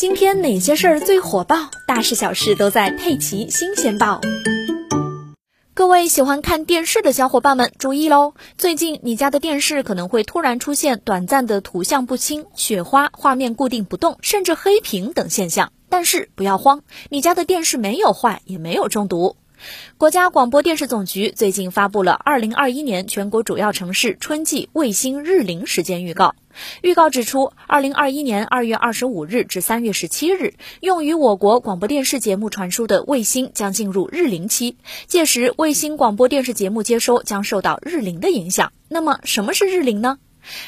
今天哪些事儿最火爆？大事小事都在《佩奇新鲜报》。各位喜欢看电视的小伙伴们注意喽！最近你家的电视可能会突然出现短暂的图像不清、雪花、画面固定不动，甚至黑屏等现象。但是不要慌，你家的电视没有坏，也没有中毒。国家广播电视总局最近发布了二零二一年全国主要城市春季卫星日临时间预告。预告指出，二零二一年二月二十五日至三月十七日，用于我国广播电视节目传输的卫星将进入日临期，届时卫星广播电视节目接收将受到日临的影响。那么，什么是日临呢？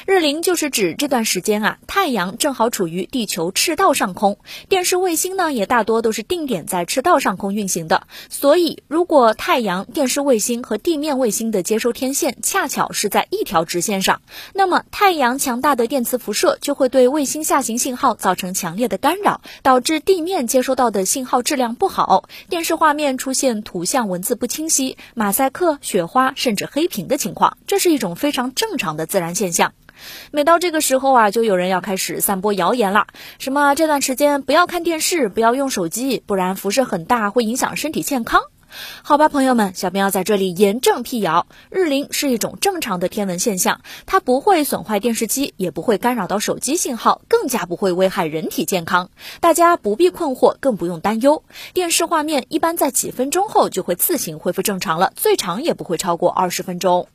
日凌就是指这段时间啊，太阳正好处于地球赤道上空，电视卫星呢也大多都是定点在赤道上空运行的。所以，如果太阳、电视卫星和地面卫星的接收天线恰巧是在一条直线上，那么太阳强大的电磁辐射就会对卫星下行信号造成强烈的干扰，导致地面接收到的信号质量不好，电视画面出现图像文字不清晰、马赛克、雪花甚至黑屏的情况。这是一种非常正常的自然现象。每到这个时候啊，就有人要开始散播谣言了，什么这段时间不要看电视，不要用手机，不然辐射很大，会影响身体健康。好吧，朋友们，小编要在这里严正辟谣，日临是一种正常的天文现象，它不会损坏电视机，也不会干扰到手机信号，更加不会危害人体健康。大家不必困惑，更不用担忧。电视画面一般在几分钟后就会自行恢复正常了，最长也不会超过二十分钟。